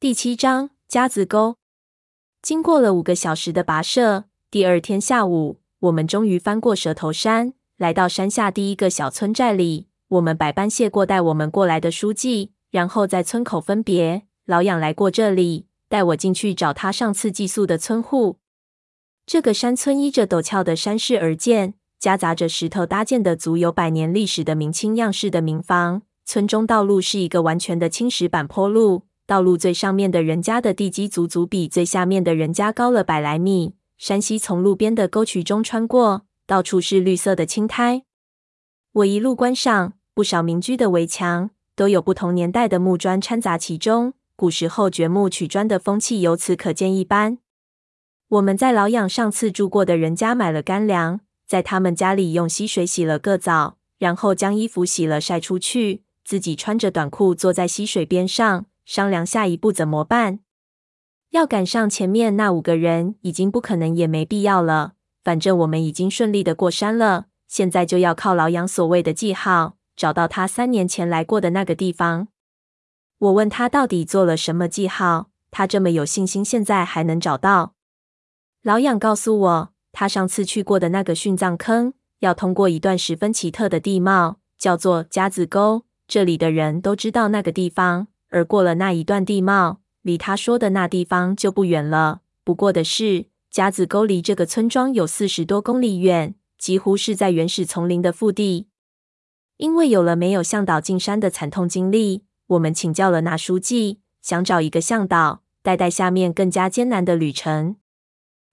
第七章夹子沟。经过了五个小时的跋涉，第二天下午，我们终于翻过蛇头山，来到山下第一个小村寨里。我们百般谢过带我们过来的书记，然后在村口分别。老养来过这里，带我进去找他上次寄宿的村户。这个山村依着陡峭的山势而建，夹杂着石头搭建的足有百年历史的明清样式的民房。村中道路是一个完全的青石板坡路，道路最上面的人家的地基足足比最下面的人家高了百来米。山溪从路边的沟渠中穿过，到处是绿色的青苔。我一路观赏，不少民居的围墙都有不同年代的木砖掺杂其中，古时候掘墓取砖的风气由此可见一斑。我们在老养上次住过的人家买了干粮，在他们家里用溪水洗了个澡，然后将衣服洗了晒出去，自己穿着短裤坐在溪水边上商量下一步怎么办。要赶上前面那五个人已经不可能也没必要了，反正我们已经顺利的过山了，现在就要靠老杨所谓的记号找到他三年前来过的那个地方。我问他到底做了什么记号，他这么有信心现在还能找到。老杨告诉我，他上次去过的那个殉葬坑，要通过一段十分奇特的地貌，叫做夹子沟。这里的人都知道那个地方，而过了那一段地貌，离他说的那地方就不远了。不过的是，夹子沟离这个村庄有四十多公里远，几乎是在原始丛林的腹地。因为有了没有向导进山的惨痛经历，我们请教了那书记，想找一个向导，带带下面更加艰难的旅程。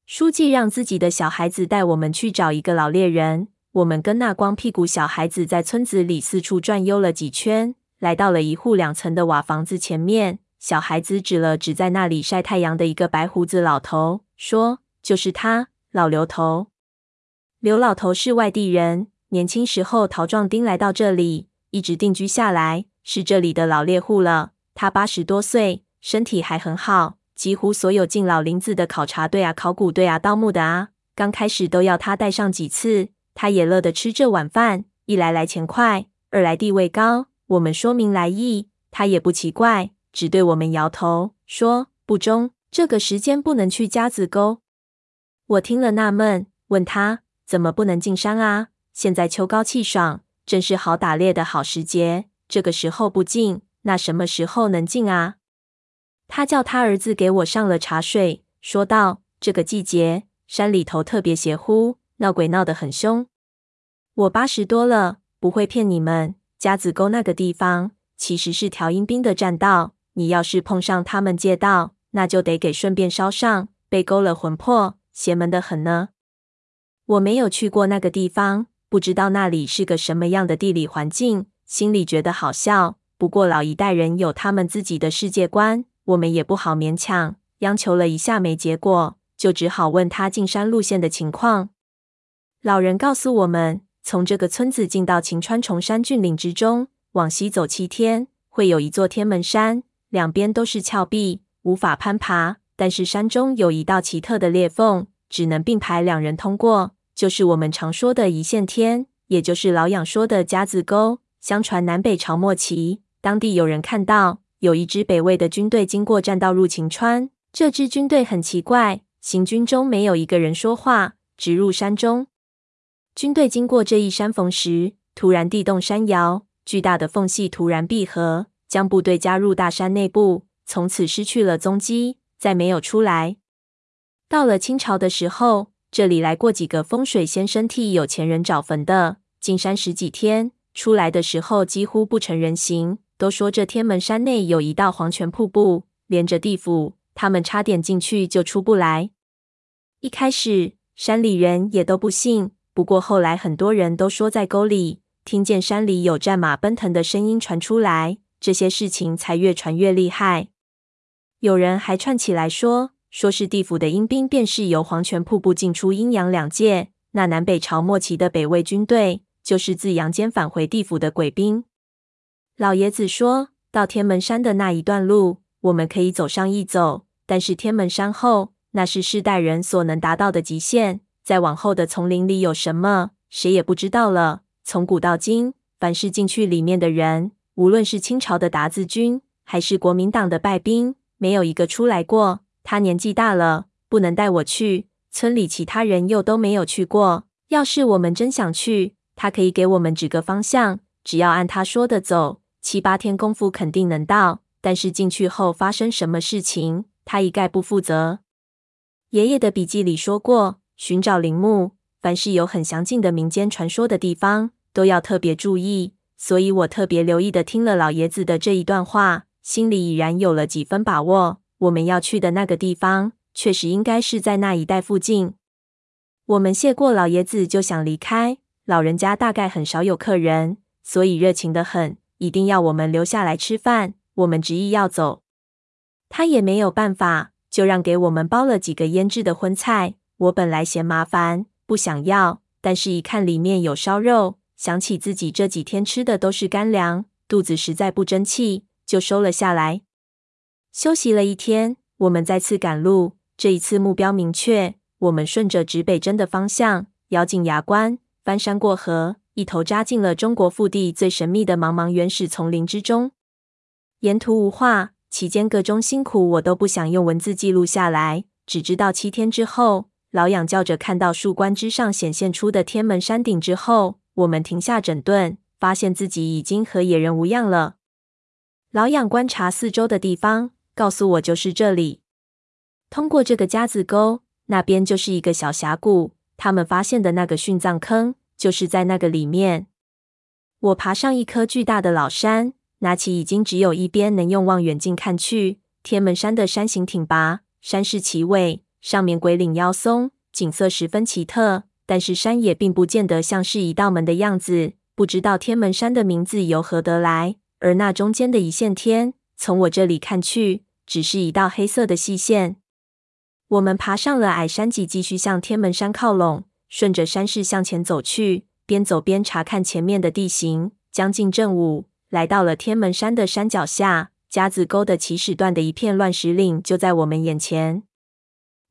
书记让自己的小孩子带我们去找一个老猎人。我们跟那光屁股小孩子在村子里四处转悠了几圈，来到了一户两层的瓦房子前面。小孩子指了指在那里晒太阳的一个白胡子老头，说：“就是他，老刘头。”刘老头是外地人，年轻时候逃壮丁来到这里，一直定居下来，是这里的老猎户了。他八十多岁，身体还很好。几乎所有进老林子的考察队啊、考古队啊、盗墓的啊，刚开始都要他带上几次，他也乐得吃这碗饭。一来来钱快，二来地位高。我们说明来意，他也不奇怪，只对我们摇头说：“不中，这个时间不能去夹子沟。”我听了纳闷，问他怎么不能进山啊？现在秋高气爽，正是好打猎的好时节，这个时候不进，那什么时候能进啊？他叫他儿子给我上了茶水，说道：“这个季节山里头特别邪乎，闹鬼闹得很凶。我八十多了，不会骗你们。夹子沟那个地方其实是条阴兵的栈道，你要是碰上他们借道，那就得给顺便烧上，被勾了魂魄，邪门的很呢。我没有去过那个地方，不知道那里是个什么样的地理环境，心里觉得好笑。不过老一代人有他们自己的世界观。”我们也不好勉强，央求了一下没结果，就只好问他进山路线的情况。老人告诉我们，从这个村子进到晴川崇山峻岭之中，往西走七天，会有一座天门山，两边都是峭壁，无法攀爬。但是山中有一道奇特的裂缝，只能并排两人通过，就是我们常说的一线天，也就是老养说的夹子沟。相传南北朝末期，当地有人看到。有一支北魏的军队经过栈道入秦川，这支军队很奇怪，行军中没有一个人说话，直入山中。军队经过这一山缝时，突然地动山摇，巨大的缝隙突然闭合，将部队加入大山内部，从此失去了踪迹，再没有出来。到了清朝的时候，这里来过几个风水先生替有钱人找坟的，进山十几天，出来的时候几乎不成人形。都说这天门山内有一道黄泉瀑布，连着地府，他们差点进去就出不来。一开始山里人也都不信，不过后来很多人都说在沟里听见山里有战马奔腾的声音传出来，这些事情才越传越厉害。有人还串起来说，说是地府的阴兵，便是由黄泉瀑布进出阴阳两界。那南北朝末期的北魏军队，就是自阳间返回地府的鬼兵。老爷子说到天门山的那一段路，我们可以走上一走，但是天门山后，那是世代人所能达到的极限。再往后的丛林里有什么，谁也不知道了。从古到今，凡是进去里面的人，无论是清朝的韃子军，还是国民党的败兵，没有一个出来过。他年纪大了，不能带我去。村里其他人又都没有去过。要是我们真想去，他可以给我们指个方向，只要按他说的走，七八天功夫肯定能到。但是进去后发生什么事情，他一概不负责。爷爷的笔记里说过，寻找陵墓，凡是有很详尽的民间传说的地方，都要特别注意。所以我特别留意的听了老爷子的这一段话，心里已然有了几分把握。我们要去的那个地方，确实应该是在那一带附近。我们谢过老爷子，就想离开。老人家大概很少有客人，所以热情得很，一定要我们留下来吃饭。我们执意要走，他也没有办法，就让给我们包了几个腌制的荤菜。我本来嫌麻烦，不想要，但是一看里面有烧肉，想起自己这几天吃的都是干粮，肚子实在不争气，就收了下来。休息了一天，我们再次赶路。这一次目标明确，我们顺着指北针的方向，咬紧牙关，翻山过河，一头扎进了中国腹地最神秘的茫茫原始丛林之中。沿途无话，其间各种辛苦我都不想用文字记录下来，只知道七天之后，老养叫着看到树冠之上显现出的天门山顶之后，我们停下整顿，发现自己已经和野人无恙了。老养观察四周的地方。告诉我，就是这里。通过这个夹子沟，那边就是一个小峡谷。他们发现的那个殉葬坑，就是在那个里面。我爬上一棵巨大的老杉，拿起已经只有一边能用望远镜看去。天门山的山形挺拔，山势奇伟，上面鬼岭腰松，景色十分奇特。但是山也并不见得像是一道门的样子。不知道天门山的名字由何得来。而那中间的一线天，从我这里看去，只是一道黑色的细线。我们爬上了矮山脊，继续向天门山靠拢，顺着山势向前走去，边走边查看前面的地形。将近正午，来到了天门山的山脚下，夹子沟的起始段的一片乱石岭就在我们眼前。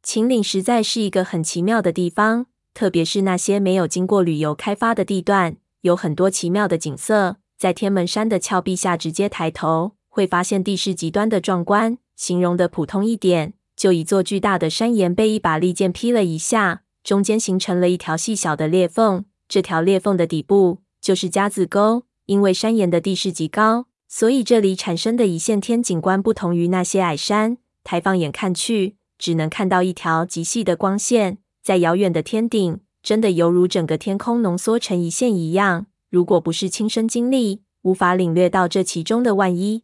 秦岭实在是一个很奇妙的地方，特别是那些没有经过旅游开发的地段，有很多奇妙的景色。在天门山的峭壁下，直接抬头会发现地势极端的壮观。形容的普通一点，就一座巨大的山岩被一把利剑劈了一下，中间形成了一条细小的裂缝。这条裂缝的底部就是夹子沟。因为山岩的地势极高，所以这里产生的一线天景观不同于那些矮山。抬放眼看去，只能看到一条极细的光线，在遥远的天顶，真的犹如整个天空浓缩成一线一样。如果不是亲身经历，无法领略到这其中的万一。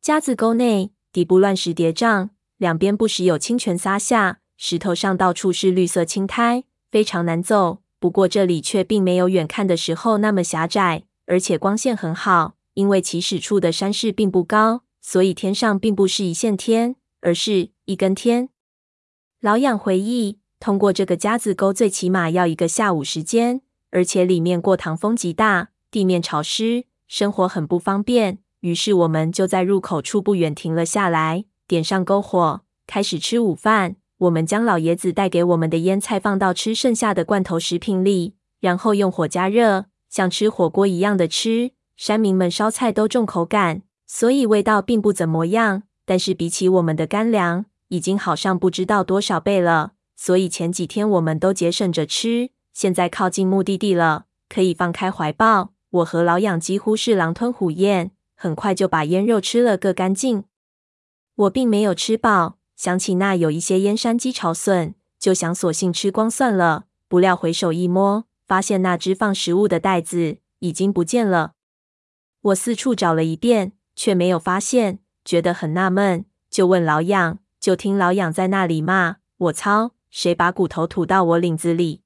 夹子沟内。底部乱石叠嶂，两边不时有清泉洒下，石头上到处是绿色青苔，非常难走。不过这里却并没有远看的时候那么狭窄，而且光线很好。因为起始处的山势并不高，所以天上并不是一线天，而是一根天。老养回忆，通过这个夹子沟最起码要一个下午时间，而且里面过堂风极大，地面潮湿，生活很不方便。于是我们就在入口处不远停了下来，点上篝火，开始吃午饭。我们将老爷子带给我们的腌菜放到吃剩下的罐头食品里，然后用火加热，像吃火锅一样的吃。山民们烧菜都重口感，所以味道并不怎么样。但是比起我们的干粮，已经好上不知道多少倍了。所以前几天我们都节省着吃。现在靠近目的地了，可以放开怀抱。我和老养几乎是狼吞虎咽。很快就把腌肉吃了个干净。我并没有吃饱，想起那有一些腌山鸡炒笋，就想索性吃光算了。不料回手一摸，发现那只放食物的袋子已经不见了。我四处找了一遍，却没有发现，觉得很纳闷，就问老养。就听老养在那里骂：“我操，谁把骨头吐到我领子里？”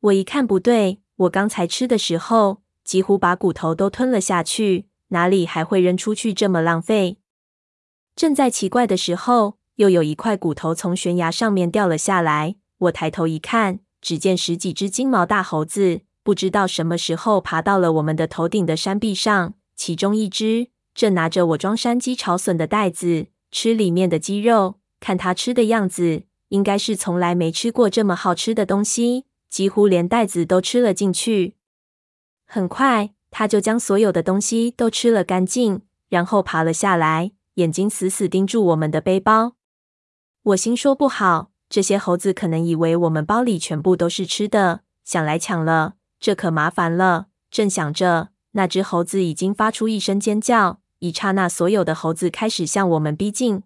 我一看不对，我刚才吃的时候几乎把骨头都吞了下去。哪里还会扔出去这么浪费？正在奇怪的时候，又有一块骨头从悬崖上面掉了下来。我抬头一看，只见十几只金毛大猴子，不知道什么时候爬到了我们的头顶的山壁上。其中一只正拿着我装山鸡炒笋的袋子，吃里面的鸡肉。看他吃的样子，应该是从来没吃过这么好吃的东西，几乎连袋子都吃了进去。很快他就将所有的东西都吃了干净，然后爬了下来，眼睛死死盯住我们的背包。我心说不好，这些猴子可能以为我们包里全部都是吃的，想来抢了。这可麻烦了，正想着，那只猴子已经发出一声尖叫。一刹那所有的猴子开始向我们逼近。